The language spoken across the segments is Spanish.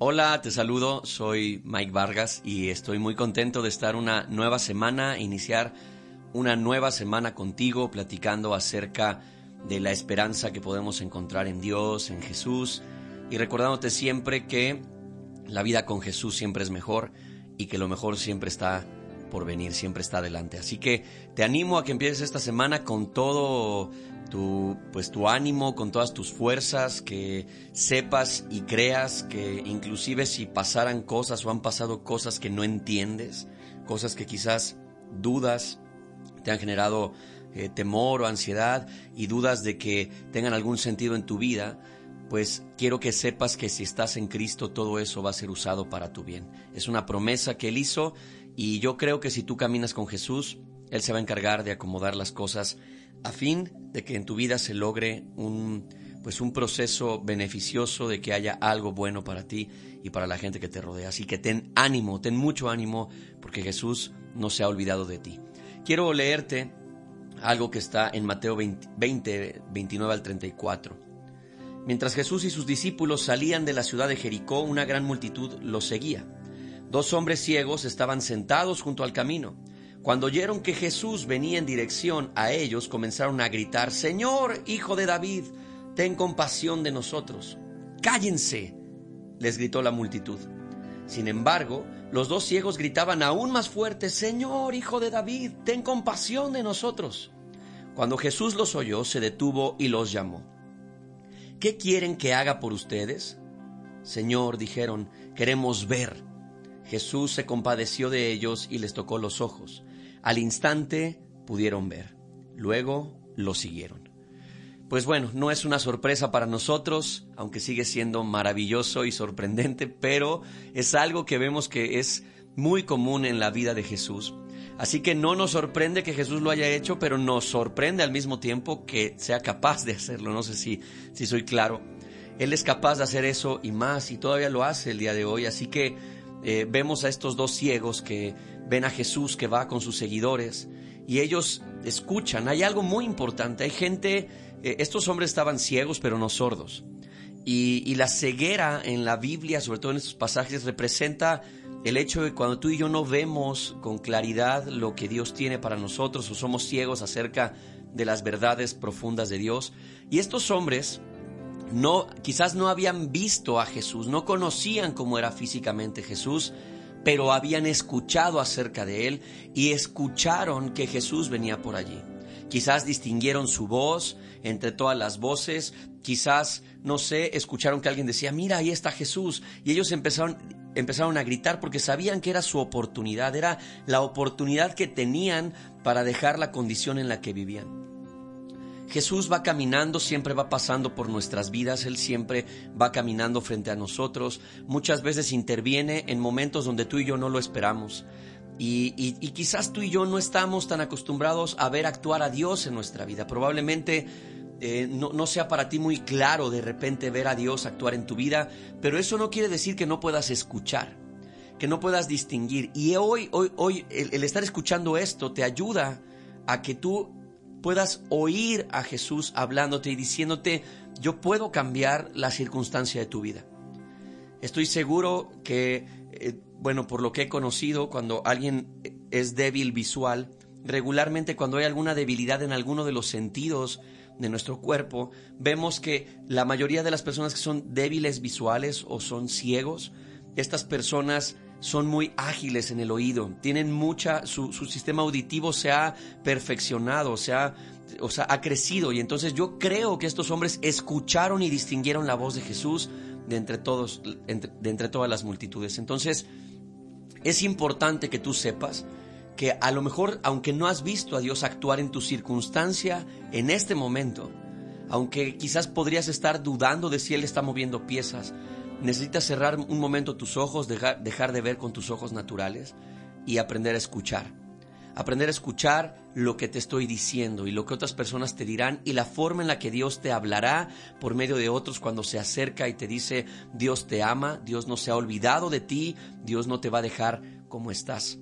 Hola, te saludo, soy Mike Vargas y estoy muy contento de estar una nueva semana, iniciar una nueva semana contigo platicando acerca de la esperanza que podemos encontrar en Dios, en Jesús y recordándote siempre que la vida con Jesús siempre es mejor y que lo mejor siempre está por venir, siempre está adelante. Así que te animo a que empieces esta semana con todo tu, pues, tu ánimo, con todas tus fuerzas, que sepas y creas que inclusive si pasaran cosas o han pasado cosas que no entiendes, cosas que quizás dudas, te han generado eh, temor o ansiedad y dudas de que tengan algún sentido en tu vida, pues quiero que sepas que si estás en Cristo todo eso va a ser usado para tu bien. Es una promesa que Él hizo y yo creo que si tú caminas con Jesús, Él se va a encargar de acomodar las cosas a fin de que en tu vida se logre un pues un proceso beneficioso de que haya algo bueno para ti y para la gente que te rodea. Así que ten ánimo, ten mucho ánimo porque Jesús no se ha olvidado de ti. Quiero leerte algo que está en Mateo 20, 20 29 al 34. Mientras Jesús y sus discípulos salían de la ciudad de Jericó, una gran multitud los seguía. Dos hombres ciegos estaban sentados junto al camino. Cuando oyeron que Jesús venía en dirección a ellos, comenzaron a gritar, Señor, hijo de David, ten compasión de nosotros. Cállense, les gritó la multitud. Sin embargo, los dos ciegos gritaban aún más fuerte, Señor, hijo de David, ten compasión de nosotros. Cuando Jesús los oyó, se detuvo y los llamó. ¿Qué quieren que haga por ustedes? Señor, dijeron, queremos ver. Jesús se compadeció de ellos y les tocó los ojos. Al instante pudieron ver. Luego lo siguieron. Pues bueno, no es una sorpresa para nosotros, aunque sigue siendo maravilloso y sorprendente, pero es algo que vemos que es muy común en la vida de Jesús. Así que no nos sorprende que Jesús lo haya hecho, pero nos sorprende al mismo tiempo que sea capaz de hacerlo. No sé si, si soy claro. Él es capaz de hacer eso y más, y todavía lo hace el día de hoy. Así que eh, vemos a estos dos ciegos que ven a Jesús que va con sus seguidores y ellos escuchan. Hay algo muy importante. Hay gente, eh, estos hombres estaban ciegos pero no sordos. Y, y, la ceguera en la Biblia, sobre todo en estos pasajes, representa el hecho de cuando tú y yo no vemos con claridad lo que Dios tiene para nosotros o somos ciegos acerca de las verdades profundas de Dios. Y estos hombres no, quizás no habían visto a Jesús, no conocían cómo era físicamente Jesús, pero habían escuchado acerca de él y escucharon que Jesús venía por allí. Quizás distinguieron su voz entre todas las voces, quizás, no sé, escucharon que alguien decía, mira, ahí está Jesús, y ellos empezaron, empezaron a gritar porque sabían que era su oportunidad, era la oportunidad que tenían para dejar la condición en la que vivían. Jesús va caminando, siempre va pasando por nuestras vidas, Él siempre va caminando frente a nosotros, muchas veces interviene en momentos donde tú y yo no lo esperamos. Y, quizás tú y yo no estamos tan acostumbrados a ver actuar a Dios en nuestra vida. Probablemente eh, no, no, sea para ti muy claro de repente ver a Dios actuar en tu vida, pero eso no quiere decir que no puedas escuchar, que no puedas distinguir. Y hoy, hoy, hoy el estar escuchando esto te ayuda a que tú puedas oír a Jesús hablándote y diciéndote, yo puedo cambiar la circunstancia de tu vida. Estoy seguro que, eh, bueno, por lo que he conocido, cuando alguien es débil visual, regularmente cuando hay alguna debilidad en alguno de los sentidos de nuestro cuerpo, vemos que la mayoría de las personas que son débiles visuales o son ciegos, estas personas son muy ágiles en el oído, tienen mucha, su, sistema auditivo se ha perfeccionado, se ha, o sea, ha crecido y entonces yo creo que estos hombres escucharon y distinguieron la voz de Jesús de entre todos, de entre todas las multitudes. Entonces, es importante que tú sepas que a lo mejor, aunque no has visto a Dios actuar en tu circunstancia en este momento, aunque quizás podrías estar dudando de si Él está moviendo piezas, Necesitas cerrar un momento tus ojos, dejar, dejar de ver con tus ojos naturales y aprender a escuchar. Aprender a escuchar lo que te estoy diciendo y lo que otras personas te dirán y la forma en la que Dios te hablará por medio de otros cuando se acerca y te dice Dios te ama, Dios no se ha olvidado de ti, Dios no te va a dejar como estás.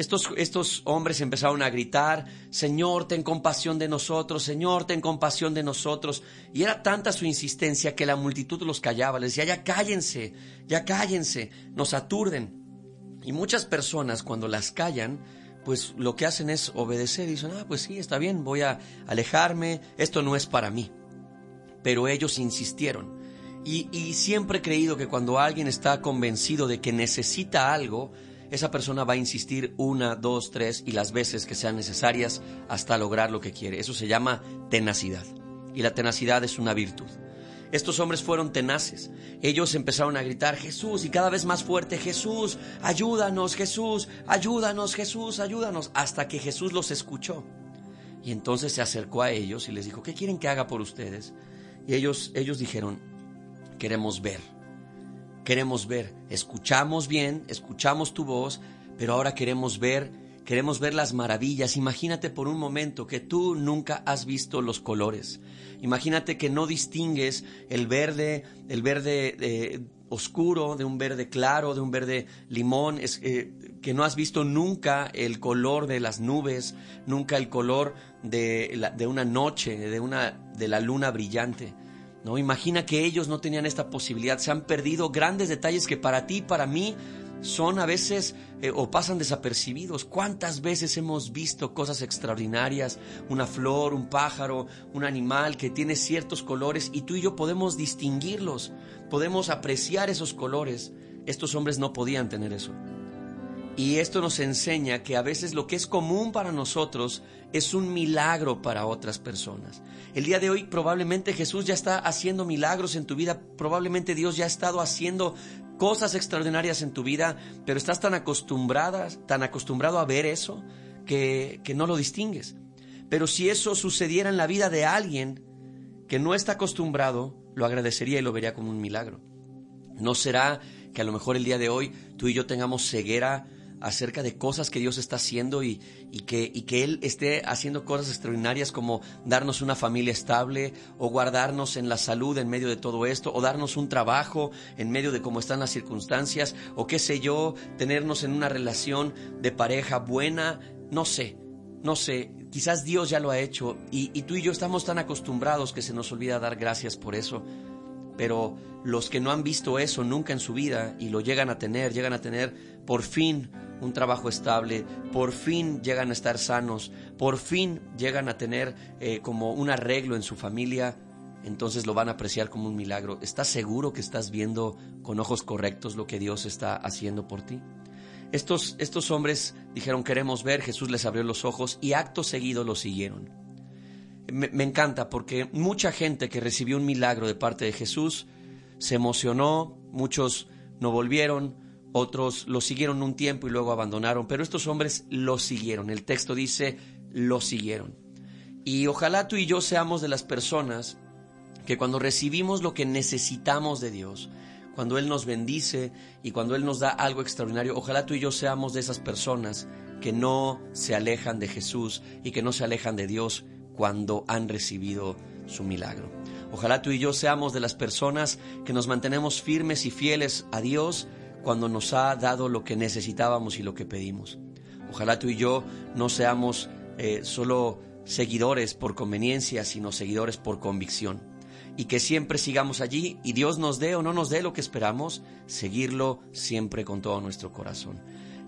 Estos, estos hombres empezaron a gritar, Señor, ten compasión de nosotros, Señor, ten compasión de nosotros. Y era tanta su insistencia que la multitud los callaba, les decía, ya cállense, ya cállense, nos aturden. Y muchas personas cuando las callan, pues lo que hacen es obedecer y dicen, ah, pues sí, está bien, voy a alejarme, esto no es para mí. Pero ellos insistieron. Y, y siempre he creído que cuando alguien está convencido de que necesita algo, esa persona va a insistir una, dos, tres y las veces que sean necesarias hasta lograr lo que quiere. Eso se llama tenacidad. Y la tenacidad es una virtud. Estos hombres fueron tenaces. Ellos empezaron a gritar Jesús y cada vez más fuerte, Jesús, ayúdanos, Jesús, ayúdanos, Jesús, ayúdanos, hasta que Jesús los escuchó. Y entonces se acercó a ellos y les dijo, ¿qué quieren que haga por ustedes? Y ellos, ellos dijeron, queremos ver queremos ver. Escuchamos bien, escuchamos tu voz, pero ahora queremos ver, queremos ver las maravillas. Imagínate por un momento que tú nunca has visto los colores. Imagínate que no distingues el verde, el verde eh, oscuro de un verde claro, de un verde limón, eh, que no has visto nunca el color de las nubes, nunca el color de, de una noche, de, una, de la luna brillante. ¿No? Imagina que ellos no tenían esta posibilidad, se han perdido grandes detalles que para ti, para mí, son a veces eh, o pasan desapercibidos. ¿Cuántas veces hemos visto cosas extraordinarias? Una flor, un pájaro, un animal que tiene ciertos colores y tú y yo podemos distinguirlos, podemos apreciar esos colores. Estos hombres no podían tener eso. Y esto nos enseña que a veces lo que es común para nosotros es un milagro para otras personas. El día de hoy probablemente Jesús ya está haciendo milagros en tu vida, probablemente Dios ya ha estado haciendo cosas extraordinarias en tu vida, pero estás tan acostumbradas, tan acostumbrado a ver eso que, que no lo distingues. Pero si eso sucediera en la vida de alguien que no está acostumbrado, lo agradecería y lo vería como un milagro. ¿No será que a lo mejor el día de hoy tú y yo tengamos ceguera acerca de cosas que Dios está haciendo y, que, y que Él esté haciendo cosas extraordinarias como darnos una familia estable o guardarnos en la salud en medio de todo esto o darnos un trabajo en medio de cómo están las circunstancias o qué sé yo, tenernos en una relación de pareja buena, no sé, no sé, quizás Dios ya lo ha hecho y tú y yo estamos tan acostumbrados que se nos olvida dar gracias por eso. Pero los que no han visto eso nunca en su vida y lo llegan a tener, llegan a tener por fin un trabajo estable, por fin llegan a estar sanos, por fin llegan a tener eh, como un arreglo en su familia, entonces lo van a apreciar como un milagro. ¿Estás seguro que estás viendo con ojos correctos lo que Dios está haciendo por ti? Estos, estos hombres dijeron queremos ver, Jesús les abrió los ojos y acto seguido lo siguieron. Me, me encanta porque mucha gente que recibió un milagro de parte de Jesús se emocionó, muchos no volvieron, otros lo siguieron un tiempo y luego abandonaron, pero estos hombres lo siguieron. El texto dice, lo siguieron. Y ojalá tú y yo seamos de las personas que cuando recibimos lo que necesitamos de Dios, cuando Él nos bendice y cuando Él nos da algo extraordinario, ojalá tú y yo seamos de esas personas que no se alejan de Jesús y que no se alejan de Dios cuando han recibido su milagro. Ojalá tú y yo seamos de las personas que nos mantenemos firmes y fieles a Dios cuando nos ha dado lo que necesitábamos y lo que pedimos. Ojalá tú y yo no seamos eh, solo seguidores por conveniencia, sino seguidores por convicción. Y que siempre sigamos allí y Dios nos dé o no nos dé lo que esperamos, seguirlo siempre con todo nuestro corazón.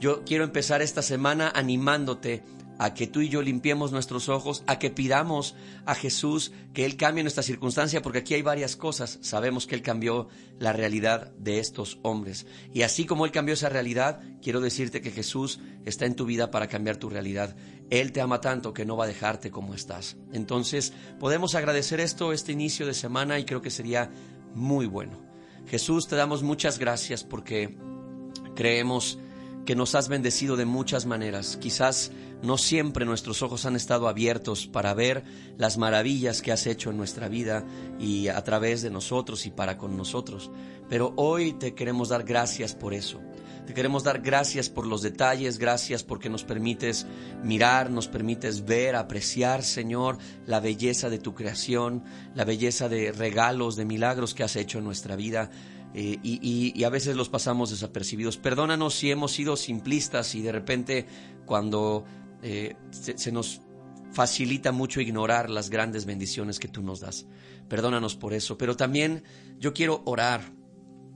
Yo quiero empezar esta semana animándote a que tú y yo limpiemos nuestros ojos, a que pidamos a Jesús que Él cambie nuestra circunstancia, porque aquí hay varias cosas. Sabemos que Él cambió la realidad de estos hombres. Y así como Él cambió esa realidad, quiero decirte que Jesús está en tu vida para cambiar tu realidad. Él te ama tanto que no va a dejarte como estás. Entonces, podemos agradecer esto, este inicio de semana, y creo que sería muy bueno. Jesús, te damos muchas gracias porque creemos que nos has bendecido de muchas maneras. Quizás no siempre nuestros ojos han estado abiertos para ver las maravillas que has hecho en nuestra vida y a través de nosotros y para con nosotros. Pero hoy te queremos dar gracias por eso. Te queremos dar gracias por los detalles, gracias porque nos permites mirar, nos permites ver, apreciar, Señor, la belleza de tu creación, la belleza de regalos, de milagros que has hecho en nuestra vida. Eh, y, a veces los pasamos desapercibidos. Perdónanos si hemos sido simplistas y de repente cuando eh, se, nos facilita mucho ignorar las grandes bendiciones que tú nos das. Perdónanos por eso, pero también yo quiero orar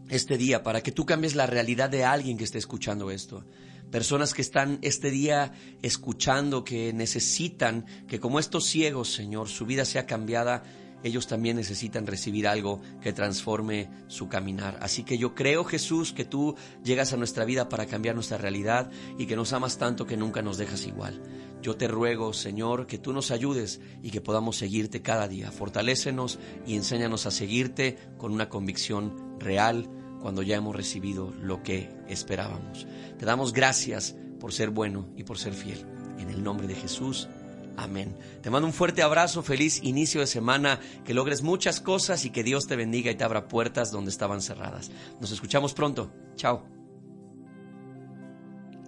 este día para que tú cambies la realidad de alguien que esté escuchando esto. Personas que están este día escuchando, que necesitan que como estos ciegos, Señor, su vida sea cambiada, ellos también necesitan recibir algo que transforme su caminar. Así que yo creo, Jesús, que tú llegas a nuestra vida para cambiar nuestra realidad y que nos amas tanto que nunca nos dejas igual. Yo te ruego, Señor, que tú nos ayudes y que podamos seguirte cada día. Fortalécenos y enséñanos a seguirte con una convicción real cuando ya hemos recibido lo que esperábamos. Te damos gracias por ser bueno y por ser fiel. En el nombre de Jesús. Amén. Te mando un fuerte abrazo, feliz inicio de semana, que logres muchas cosas y que Dios te bendiga y te abra puertas donde estaban cerradas. Nos escuchamos pronto. Chao.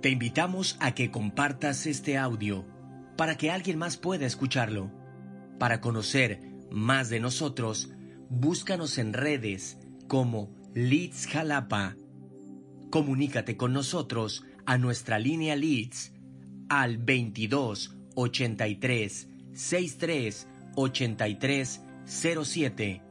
Te invitamos a que compartas este audio para que alguien más pueda escucharlo. Para conocer más de nosotros, búscanos en redes como Leeds Jalapa. Comunícate con nosotros a nuestra línea Leeds al 22 83 63 83 07